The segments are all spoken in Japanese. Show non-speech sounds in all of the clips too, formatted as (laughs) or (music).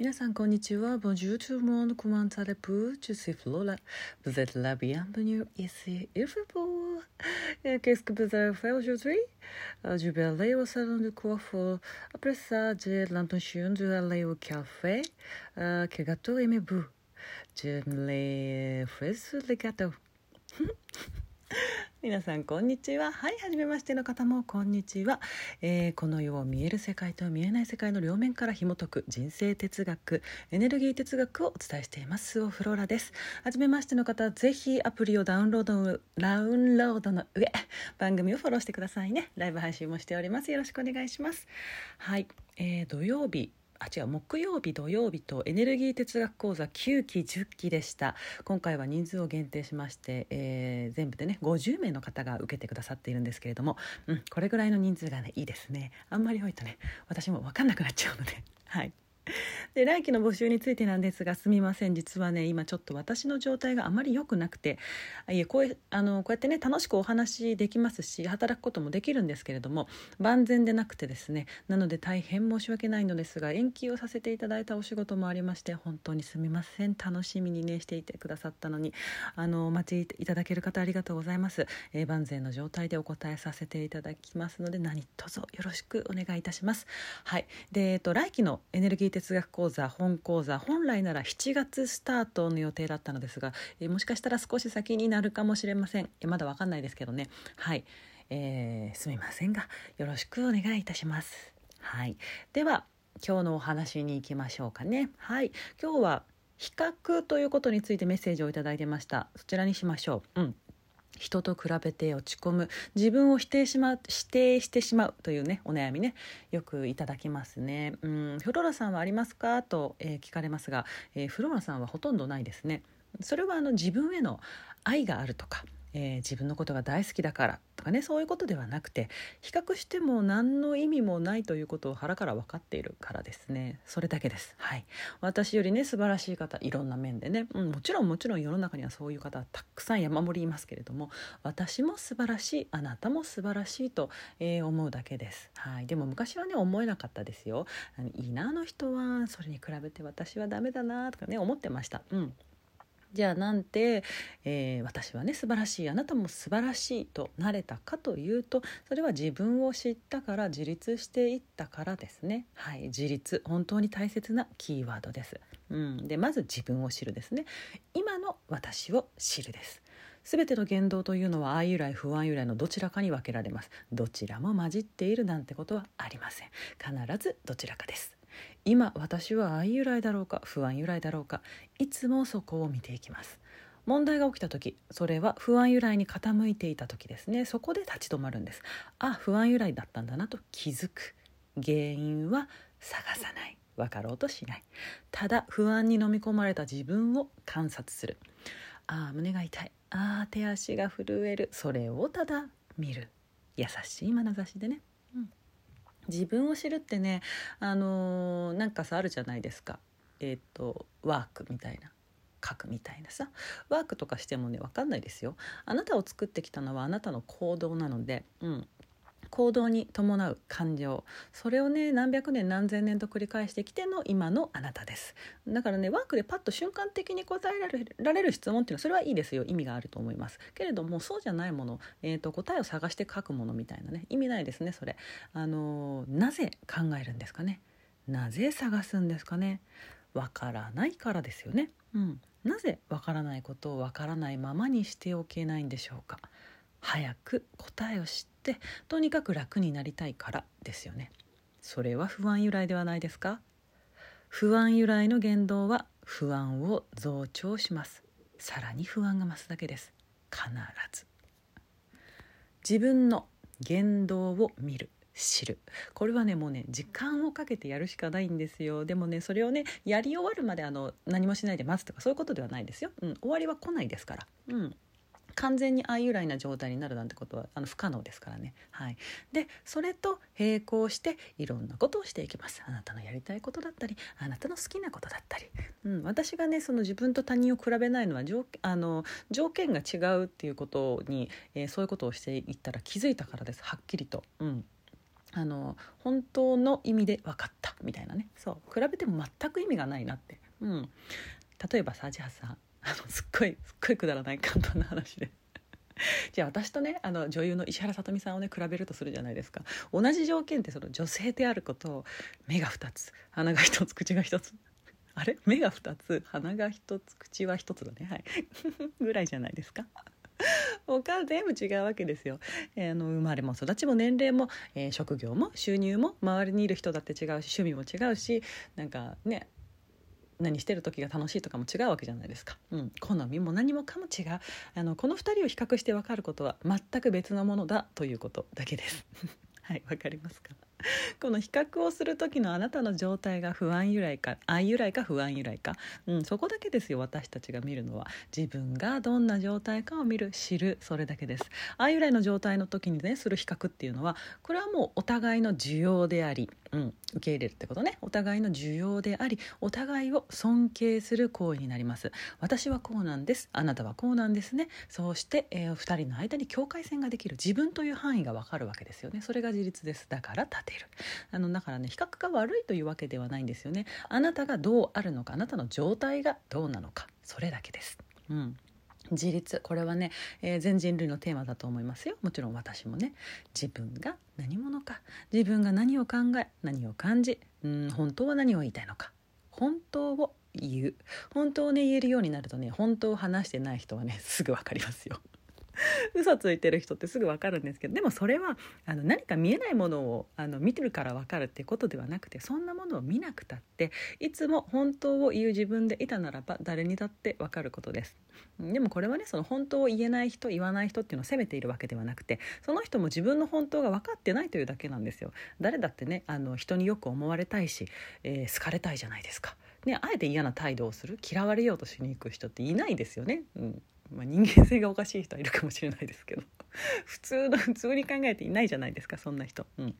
皆さんこんにちは。Bonjour tout le monde. Comment allez-vous? Je suis Flora. Vous êtes la bienvenue ici. Il fait beau. Qu'est-ce que vous avez fait aujourd'hui? Je vais aller au salon de coiffure. Après ça, j'ai l'intention d'aller au café. Quel gâteau aimez-vous? J'aime les fraises, les gâteaux. (laughs) 皆さんこんにちは。はい初めましての方もこんにちは、えー、この世を見える世界と見えない世界の両面から紐解く人生哲学エネルギー哲学をお伝えしています。オフローラです。初めましての方ぜひアプリをダウンロードダウンロードの上番組をフォローしてくださいね。ライブ配信もしております。よろしくお願いします。はい、えー、土曜日。あ違う木曜日土曜日とエネルギー哲学講座9期10期でした。今回は人数を限定しまして、えー、全部でね50名の方が受けてくださっているんですけれども、うん、これぐらいの人数がねいいですね。あんまり多いとね私も分かんなくなっちゃうので。はい。(laughs) で来期の募集についてなんですがすみません。実はね今ちょっと私の状態があまり良くなくていえこうあのこうやってね楽しくお話できますし働くこともできるんですけれども万全でなくてですねなので大変申し訳ないのですが延期をさせていただいたお仕事もありまして本当にすみません。楽しみにねしていてくださったのにあのお待ちいただける方ありがとうございます、えー、万全の状態でお答えさせていただきますので何卒よろしくお願いいたします。はい。でえっと来期のエネルギー哲学講座本講座本来なら7月スタートの予定だったのですが、えもしかしたら少し先になるかもしれません、えまだわかんないですけどねはい、えー、すみませんがよろしくお願いいたしますはいでは今日のお話に行きましょうかねはい今日は比較ということについてメッセージを頂いてましたそちらにしましょううん人と比べて落ち込む。自分を否定しま否定してしまうというねお悩みねよくいただきますね。うんフローラさんはありますか？と、えー、聞かれますが、えー、フローラさんはほとんどないですね。それはあの自分への愛があるとかえー、自分のことが大好きだからとかねそういうことではなくて比較しても何の意味もないということを腹から分かっているからですね。それだけです。はい。私よりね素晴らしい方いろんな面でね、うん、もちろんもちろん世の中にはそういう方たくさん山盛りいますけれども私も素晴らしいあなたも素晴らしいと、えー、思うだけです。はい。でも昔はね思えなかったですよ。いいなあの人は。それに比べて私はダメだなとかね思ってました。うん。じゃあなんて、えー、私はね素晴らしいあなたも素晴らしいとなれたかというとそれは自分を知ったから自立していったからですね。はい自立。本当に大切なキーワードです、うん、でまず自分を知るですね。今の私を知るです。全ての言動というのは愛由来不安由来のどちらかに分けられます。どちらも混じっているなんてことはありません。必ずどちらかです。今私は愛由来だろうか不安由来だろうかいつもそこを見ていきます。問題が起きた時それは不安由来に傾いていた時ですね。そこで立ち止まるんです。あ不安由来だったんだなと気づく。原因は探さない。分かろうとしない。ただ不安に飲み込まれた自分を観察する。ああ胸が痛い。ああ手足が震える。それをただ見る。優しい眼差しでね。自分を知るってねあのー、なんかさあるじゃないですか。えっ、ー、とワークみたいな。書くみたいなさ。ワークとかしてもね分かんないですよ。あなたを作ってきたのはあなたの行動なので、うん、行動に伴う感情。それをね何百年何千年と繰り返してきての今のあなたです。だからねワークでパッと瞬間的に答えられられる質問っていうのはそれはいいですよ。意味があると思います。けれどもそうじゃないもの、えーと、答えを探して書くものみたいなね意味ないですねそれ。あのー、なぜ考えるんですかね？なぜ探すんですかね？わからないからですよね。うん。なぜわからないことをわからないままにしておけないんでしょうか？早く答えを知ってとにかく楽になりたいからですよね。それは不安由来ではないですか？不安由来の言動は不安を増長します。さらに不安が増すだけです。必ず。自分の言動を見る。知る。これはねもうね時間をかけてやるしかないんですよ。でもねそれをねやり終わるまであの何もしないで待つとかそういうことではないですよ、うん、終わりは来ないですから、うん、完全に愛由来な状態になるなんてことはあの不可能ですからね。はい、でそれと並行していろんなことをしていきます。あなたのやりたいことだったりあなたの好きなことだったり、うん、私がねその自分と他人を比べないのは条あの条件が違うっていうことに、えー、そういうことをしていったら気づいたからです。はっきりと。うん。あの本当の意味で分かったみたいなね。そう。比べても全く意味がないなって、うん、例えばさじゃあさあのすっごいすっごいくだらない簡単な話で。(laughs) じゃあ私とねあの女優の石原さとみさんをね比べるとするじゃないですか。同じ条件ってその女性であること目が2つ鼻が1つ口が1つ。あれ？目が2つ鼻が1つ口は1つだね。はい。(laughs) ぐらいじゃないですか。他全部違うわけですよ、えー、あの生まれも育ちも年齢も、えー、職業も収入も周りにいる人だって違うし趣味も違うしなんかね何してる時が楽しいとかも違うわけじゃないですか、うん、好みも何もかも違う。あのこの2人を比較して分かることは全く別のものだということだけです。(laughs) はい分かりますか？この比較をする時のあなたの状態が不安由来か愛由来か不安由来か、うん、そこだけですよ私たちが見るのは。自分がどんな状態かを見る知るそれだけです。愛由来の状態の時にねする比較っていうのはこれはもうお互いの需要であり、うん、受け入れるってことね。お互いの需要でありお互いを尊敬する行為になります。私はこうなんです。あなたはこうなんですね。そうして、えー、2人の間に境界線ができる。自分という範囲がわかるわけですよね。それが自立です。だから立てる。あのだからね比較が悪いというわけではないんですよね。あなたがどうあるのかあなたの状態がどうなのか。それだけです。うん。自立。これはね、えー、全人類のテーマだと思いますよ。もちろん私もね。自分が何者か。自分が何を考え何を感じうん本当は何を言いたいのか。本当を言う。本当をね言えるようになるとね本当を話してない人はねすぐ分かりますよ。(laughs) 嘘ついてる人ってすぐ分かるんですけどでもそれはあの何か見えないものをあの見てるから分かるっていうことではなくてそんなものを見なくたっていつも本当を言う自分でいたならば誰にだって分かることです。でもこれはねその本当を言えない人言わない人っていうのを責めているわけではなくてその人も自分の本当が分かってないというだけなんですよ。誰だってねあの人によく思われたいし、えー、好かれたいじゃないですか。ね、あえて嫌な態度をする嫌われようとしに行く人っていないですよね。うんまあ、人間性がおかしい人はいるかもしれないですけど (laughs) 普通の普通に考えていないじゃないですかそんな人。うん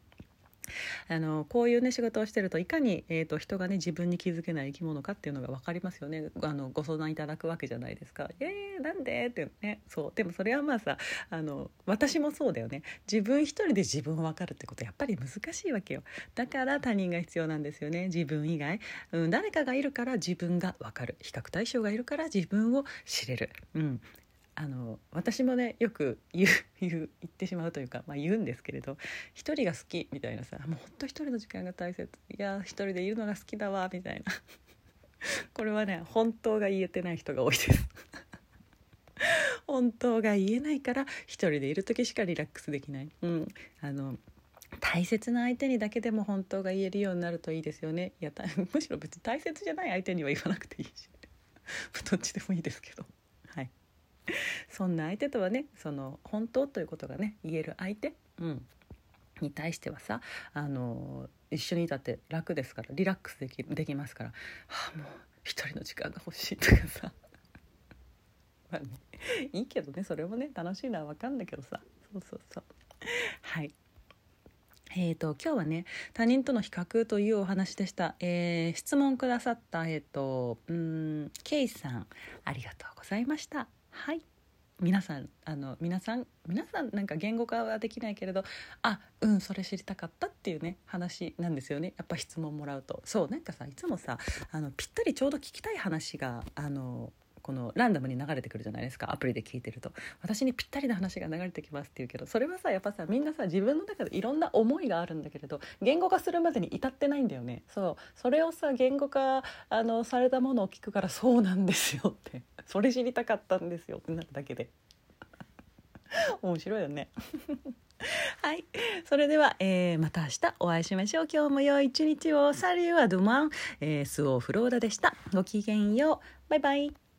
あのこういうね仕事をしてるといかに、えーと、人がね自分に気づけない生き物かっていうのが分かりますよね。あのご相談いただくわけじゃないですか。えー、なんで？ってねそう。でもそれはまあさあの私もそうだよね。自分一人で自分を分かるってことやっぱり難しいわけよ。だから他人が必要なんですよね。自分以外、うん、誰かがいるから自分が分かる。比較対象がいるから自分を知れる、うん、あの私もねよく (laughs) 言う言ってしまうというか、まあ、言うんですけれど一人が好きみたいなさもうほんと一人の時間が大切。いや一人でいるのが好きだわみたいな。(laughs) これはね本当が言えてない人が多いです。(laughs) 本当が言えないから一人でいる時しかリラックスできない、うん、あの大切な相手にだけでも本当が言えるようになるといいですよね。いやむしろ別に大切じゃない相手には言わなくていいし。どっちでもいいですけど。(laughs) そんな相手とはねその本当ということがね言える相手、うん、に対してはさあの一緒にいたって楽ですからリラックスできできますから、はあ、もう一人の時間が欲しいとかさ。(laughs) まあねいいけどねそれもね楽しいのは分かんだけどさ。そうそうそう。はい。えーと、今日はね他人との比較というお話でした、えー、質問くださった、えーと、うんケイさんありがとうございましたはい。皆さんあの皆さん皆さんなんか言語化はできないけれどあうんそれ知りたかったっていうね話なんですよね。やっぱ質問もらうと。そうなんかさいつもさあのぴったりちょうど聞きたい話があのこのランダムに流れてくるじゃないですか。アプリで聞いてると。私にぴったりな話が流れてきますって言うけどそれはさやっぱさみんなさ自分の中でいろんな思いがあるんだけれど言語化するまでに至ってないんだよね。そう。それをさ言語化あのされたものを聞くからそうなんですよって。それ知りたかったんですよってなるだけで (laughs) 面白いよね (laughs) はい。それでは、えー、また明日お会いしましょう。今日も良い一日を。サリューアドマン、えー、スオーフローダでした。ごきげんよう。バイバイ。